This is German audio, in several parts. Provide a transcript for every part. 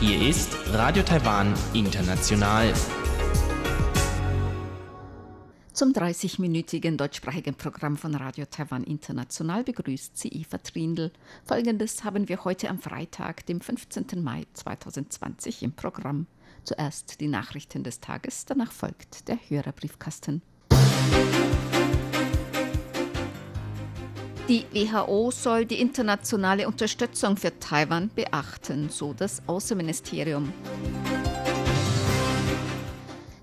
Hier ist Radio Taiwan International. Zum 30-minütigen deutschsprachigen Programm von Radio Taiwan International begrüßt sie Eva Trindl. Folgendes haben wir heute am Freitag, dem 15. Mai 2020 im Programm. Zuerst die Nachrichten des Tages, danach folgt der Hörerbriefkasten. Musik die WHO soll die internationale Unterstützung für Taiwan beachten, so das Außenministerium.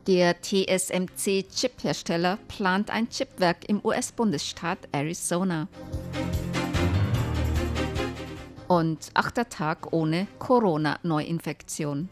Der TSMC-Chip-Hersteller plant ein Chipwerk im US-Bundesstaat Arizona. Und achter Tag ohne Corona-Neuinfektion.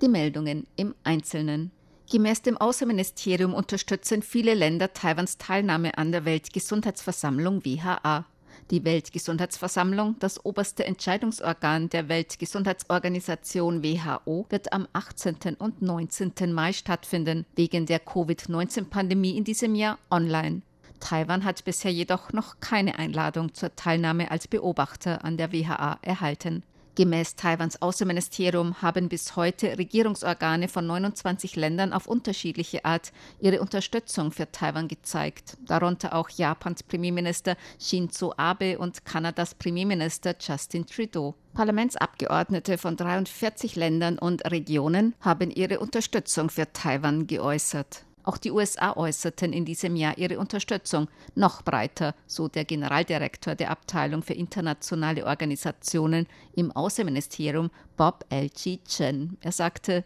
Die Meldungen im Einzelnen. Gemäß dem Außenministerium unterstützen viele Länder Taiwans Teilnahme an der Weltgesundheitsversammlung WHA. Die Weltgesundheitsversammlung, das oberste Entscheidungsorgan der Weltgesundheitsorganisation WHO, wird am 18. und 19. Mai stattfinden, wegen der Covid-19-Pandemie in diesem Jahr online. Taiwan hat bisher jedoch noch keine Einladung zur Teilnahme als Beobachter an der WHA erhalten. Gemäß Taiwans Außenministerium haben bis heute Regierungsorgane von 29 Ländern auf unterschiedliche Art ihre Unterstützung für Taiwan gezeigt, darunter auch Japans Premierminister Shinzo Abe und Kanadas Premierminister Justin Trudeau. Parlamentsabgeordnete von 43 Ländern und Regionen haben ihre Unterstützung für Taiwan geäußert. Auch die USA äußerten in diesem Jahr ihre Unterstützung. Noch breiter, so der Generaldirektor der Abteilung für internationale Organisationen im Außenministerium Bob L.G. Chen. Er sagte,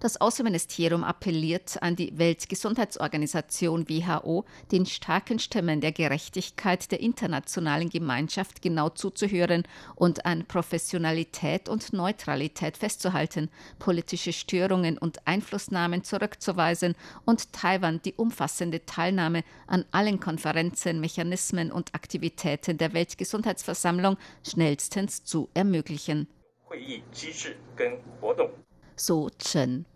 das Außenministerium appelliert an die Weltgesundheitsorganisation WHO, den starken Stimmen der Gerechtigkeit der internationalen Gemeinschaft genau zuzuhören und an Professionalität und Neutralität festzuhalten, politische Störungen und Einflussnahmen zurückzuweisen und Taiwan die umfassende Teilnahme an allen Konferenzen, Mechanismen und Aktivitäten der Weltgesundheitsversammlung schnellstens zu ermöglichen. So Chen.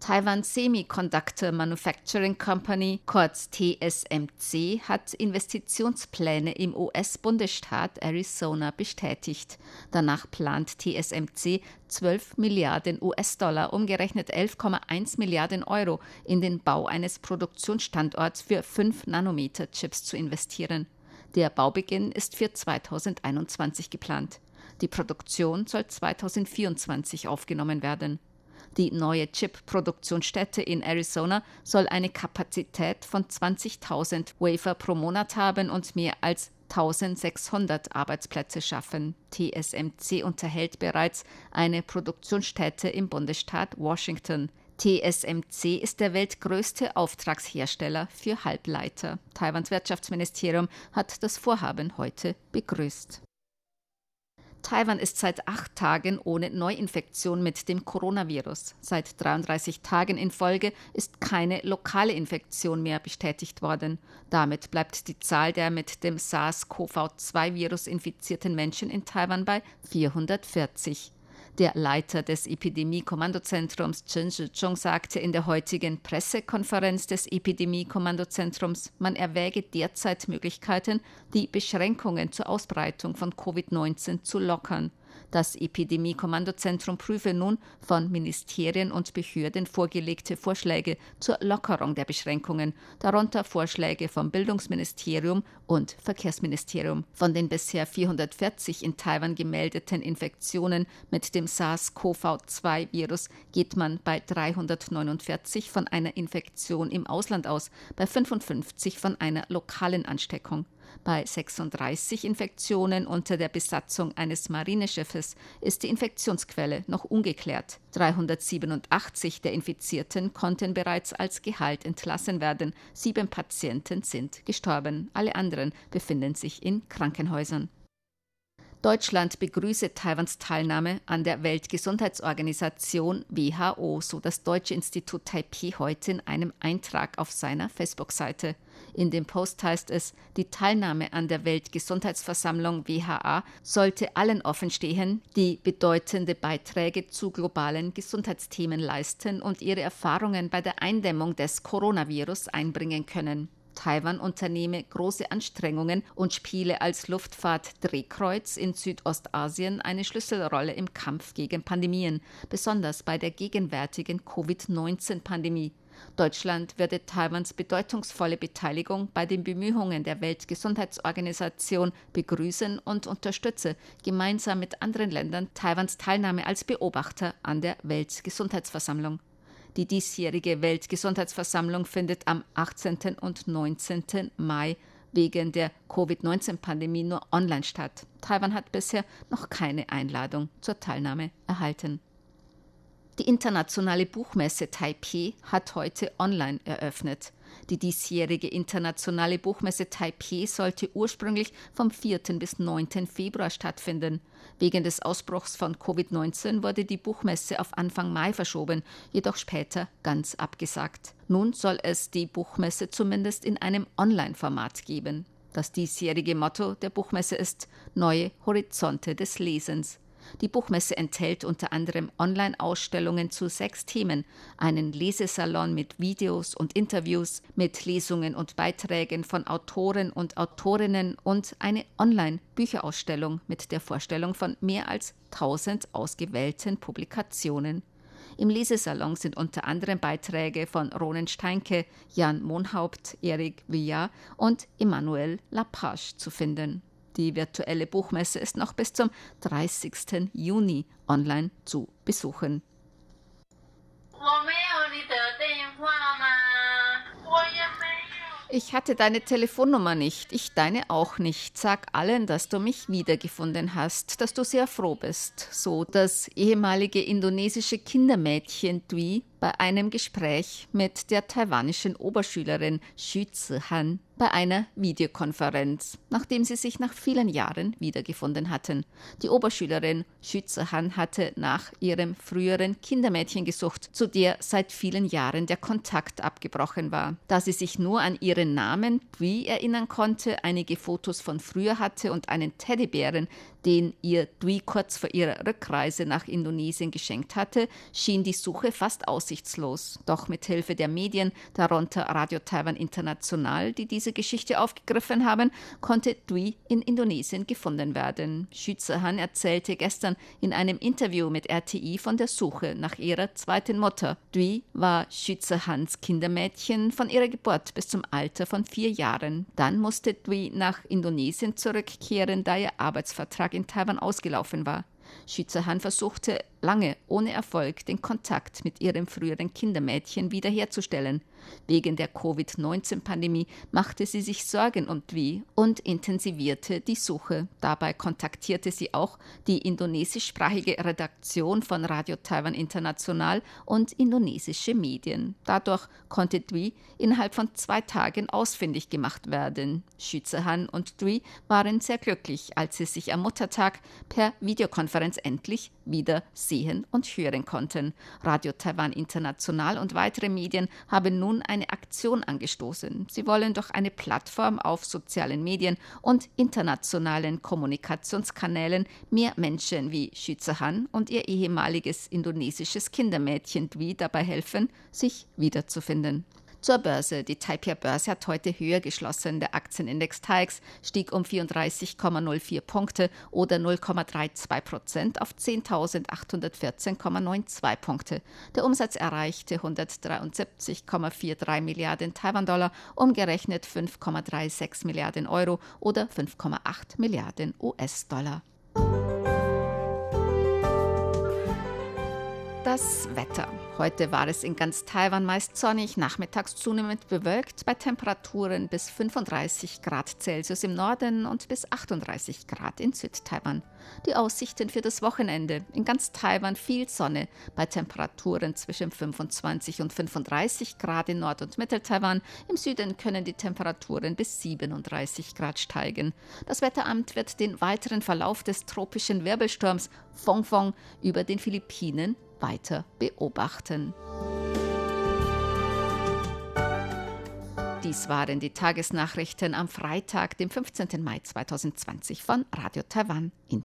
Taiwan Semiconductor Manufacturing Company, kurz TSMC, hat Investitionspläne im US-Bundesstaat Arizona bestätigt. Danach plant TSMC 12 Milliarden US-Dollar, umgerechnet 11,1 Milliarden Euro, in den Bau eines Produktionsstandorts für 5-Nanometer-Chips zu investieren. Der Baubeginn ist für 2021 geplant. Die Produktion soll 2024 aufgenommen werden. Die neue Chip-Produktionsstätte in Arizona soll eine Kapazität von 20.000 Wafer pro Monat haben und mehr als 1600 Arbeitsplätze schaffen. TSMC unterhält bereits eine Produktionsstätte im Bundesstaat Washington. TSMC ist der weltgrößte Auftragshersteller für Halbleiter. Taiwans Wirtschaftsministerium hat das Vorhaben heute begrüßt. Taiwan ist seit acht Tagen ohne Neuinfektion mit dem Coronavirus. Seit 33 Tagen in Folge ist keine lokale Infektion mehr bestätigt worden. Damit bleibt die Zahl der mit dem SARS-CoV-2-Virus infizierten Menschen in Taiwan bei 440. Der Leiter des Epidemie-Kommandozentrums Chen Zhichong sagte in der heutigen Pressekonferenz des Epidemie-Kommandozentrums, man erwäge derzeit Möglichkeiten, die Beschränkungen zur Ausbreitung von Covid-19 zu lockern. Das Epidemie-Kommandozentrum prüfe nun von Ministerien und Behörden vorgelegte Vorschläge zur Lockerung der Beschränkungen, darunter Vorschläge vom Bildungsministerium und Verkehrsministerium. Von den bisher 440 in Taiwan gemeldeten Infektionen mit dem SARS-CoV-2-Virus geht man bei 349 von einer Infektion im Ausland aus, bei 55 von einer lokalen Ansteckung. Bei 36 Infektionen unter der Besatzung eines Marineschiffes ist die Infektionsquelle noch ungeklärt. 387 der Infizierten konnten bereits als Gehalt entlassen werden. Sieben Patienten sind gestorben. Alle anderen befinden sich in Krankenhäusern. Deutschland begrüße Taiwans Teilnahme an der Weltgesundheitsorganisation WHO, so das Deutsche Institut Taipei heute in einem Eintrag auf seiner Facebook-Seite. In dem Post heißt es, die Teilnahme an der Weltgesundheitsversammlung WHA sollte allen offenstehen, die bedeutende Beiträge zu globalen Gesundheitsthemen leisten und ihre Erfahrungen bei der Eindämmung des Coronavirus einbringen können. Taiwan unternehme große Anstrengungen und spiele als Luftfahrt-Drehkreuz in Südostasien eine Schlüsselrolle im Kampf gegen Pandemien, besonders bei der gegenwärtigen Covid-19-Pandemie. Deutschland werde Taiwans bedeutungsvolle Beteiligung bei den Bemühungen der Weltgesundheitsorganisation begrüßen und unterstütze gemeinsam mit anderen Ländern Taiwans Teilnahme als Beobachter an der Weltgesundheitsversammlung. Die diesjährige Weltgesundheitsversammlung findet am 18. und 19. Mai wegen der Covid-19-Pandemie nur online statt. Taiwan hat bisher noch keine Einladung zur Teilnahme erhalten. Die internationale Buchmesse Taipei hat heute online eröffnet. Die diesjährige internationale Buchmesse Taipei sollte ursprünglich vom 4. bis 9. Februar stattfinden. Wegen des Ausbruchs von Covid-19 wurde die Buchmesse auf Anfang Mai verschoben, jedoch später ganz abgesagt. Nun soll es die Buchmesse zumindest in einem Online-Format geben. Das diesjährige Motto der Buchmesse ist Neue Horizonte des Lesens. Die Buchmesse enthält unter anderem Online-Ausstellungen zu sechs Themen, einen Lesesalon mit Videos und Interviews, mit Lesungen und Beiträgen von Autoren und Autorinnen und eine Online-Bücherausstellung mit der Vorstellung von mehr als 1000 ausgewählten Publikationen. Im Lesesalon sind unter anderem Beiträge von Ronen Steinke, Jan Monhaupt, Erik Villard und Emmanuel Lapage zu finden. Die virtuelle Buchmesse ist noch bis zum 30. Juni online zu besuchen. Ich hatte deine Telefonnummer nicht, ich deine auch nicht. Sag allen, dass du mich wiedergefunden hast, dass du sehr froh bist. So das ehemalige indonesische Kindermädchen Dwi bei einem Gespräch mit der taiwanischen Oberschülerin Xu Zihan bei einer Videokonferenz, nachdem sie sich nach vielen Jahren wiedergefunden hatten. Die Oberschülerin Schützehan hatte nach ihrem früheren Kindermädchen gesucht, zu der seit vielen Jahren der Kontakt abgebrochen war. Da sie sich nur an ihren Namen Dwi erinnern konnte, einige Fotos von früher hatte und einen Teddybären, den ihr Dwi kurz vor ihrer Rückreise nach Indonesien geschenkt hatte, schien die Suche fast aussichtslos. Doch mit Hilfe der Medien, darunter Radio Taiwan International, die diese Geschichte aufgegriffen haben, konnte Dwi in Indonesien gefunden werden. Schützehan erzählte gestern in einem Interview mit RTI von der Suche nach ihrer zweiten Mutter. Dwi war Schützehans Kindermädchen von ihrer Geburt bis zum Alter von vier Jahren. Dann musste Dwi nach Indonesien zurückkehren, da ihr Arbeitsvertrag Tag in Taiwan ausgelaufen war. Schützerhan versuchte lange ohne Erfolg den Kontakt mit ihrem früheren Kindermädchen wiederherzustellen. Wegen der Covid-19-Pandemie machte sie sich Sorgen um Dwi und intensivierte die Suche. Dabei kontaktierte sie auch die indonesischsprachige Redaktion von Radio Taiwan International und indonesische Medien. Dadurch konnte Dwi innerhalb von zwei Tagen ausfindig gemacht werden. Schützehan und Dwi waren sehr glücklich, als sie sich am Muttertag per Videokonferenz endlich wieder sehen und hören konnten. Radio Taiwan International und weitere Medien haben nun eine Aktion angestoßen. Sie wollen durch eine Plattform auf sozialen Medien und internationalen Kommunikationskanälen mehr Menschen wie Shizahan und ihr ehemaliges indonesisches Kindermädchen Dwi dabei helfen, sich wiederzufinden. Zur Börse. Die Taipei-Börse hat heute höher geschlossen. Der Aktienindex TAIX stieg um 34,04 Punkte oder 0,32 Prozent auf 10.814,92 Punkte. Der Umsatz erreichte 173,43 Milliarden Taiwan-Dollar, umgerechnet 5,36 Milliarden Euro oder 5,8 Milliarden US-Dollar. Das Wetter. Heute war es in ganz Taiwan meist sonnig, nachmittags zunehmend bewölkt, bei Temperaturen bis 35 Grad Celsius im Norden und bis 38 Grad in Südtaiwan. Die Aussichten für das Wochenende. In ganz Taiwan viel Sonne, bei Temperaturen zwischen 25 und 35 Grad in Nord- und Mitteltaiwan. Im Süden können die Temperaturen bis 37 Grad steigen. Das Wetteramt wird den weiteren Verlauf des tropischen Wirbelsturms Fongfong über den Philippinen weiter beobachten. Dies waren die Tagesnachrichten am Freitag, dem 15. Mai 2020 von Radio Taiwan International.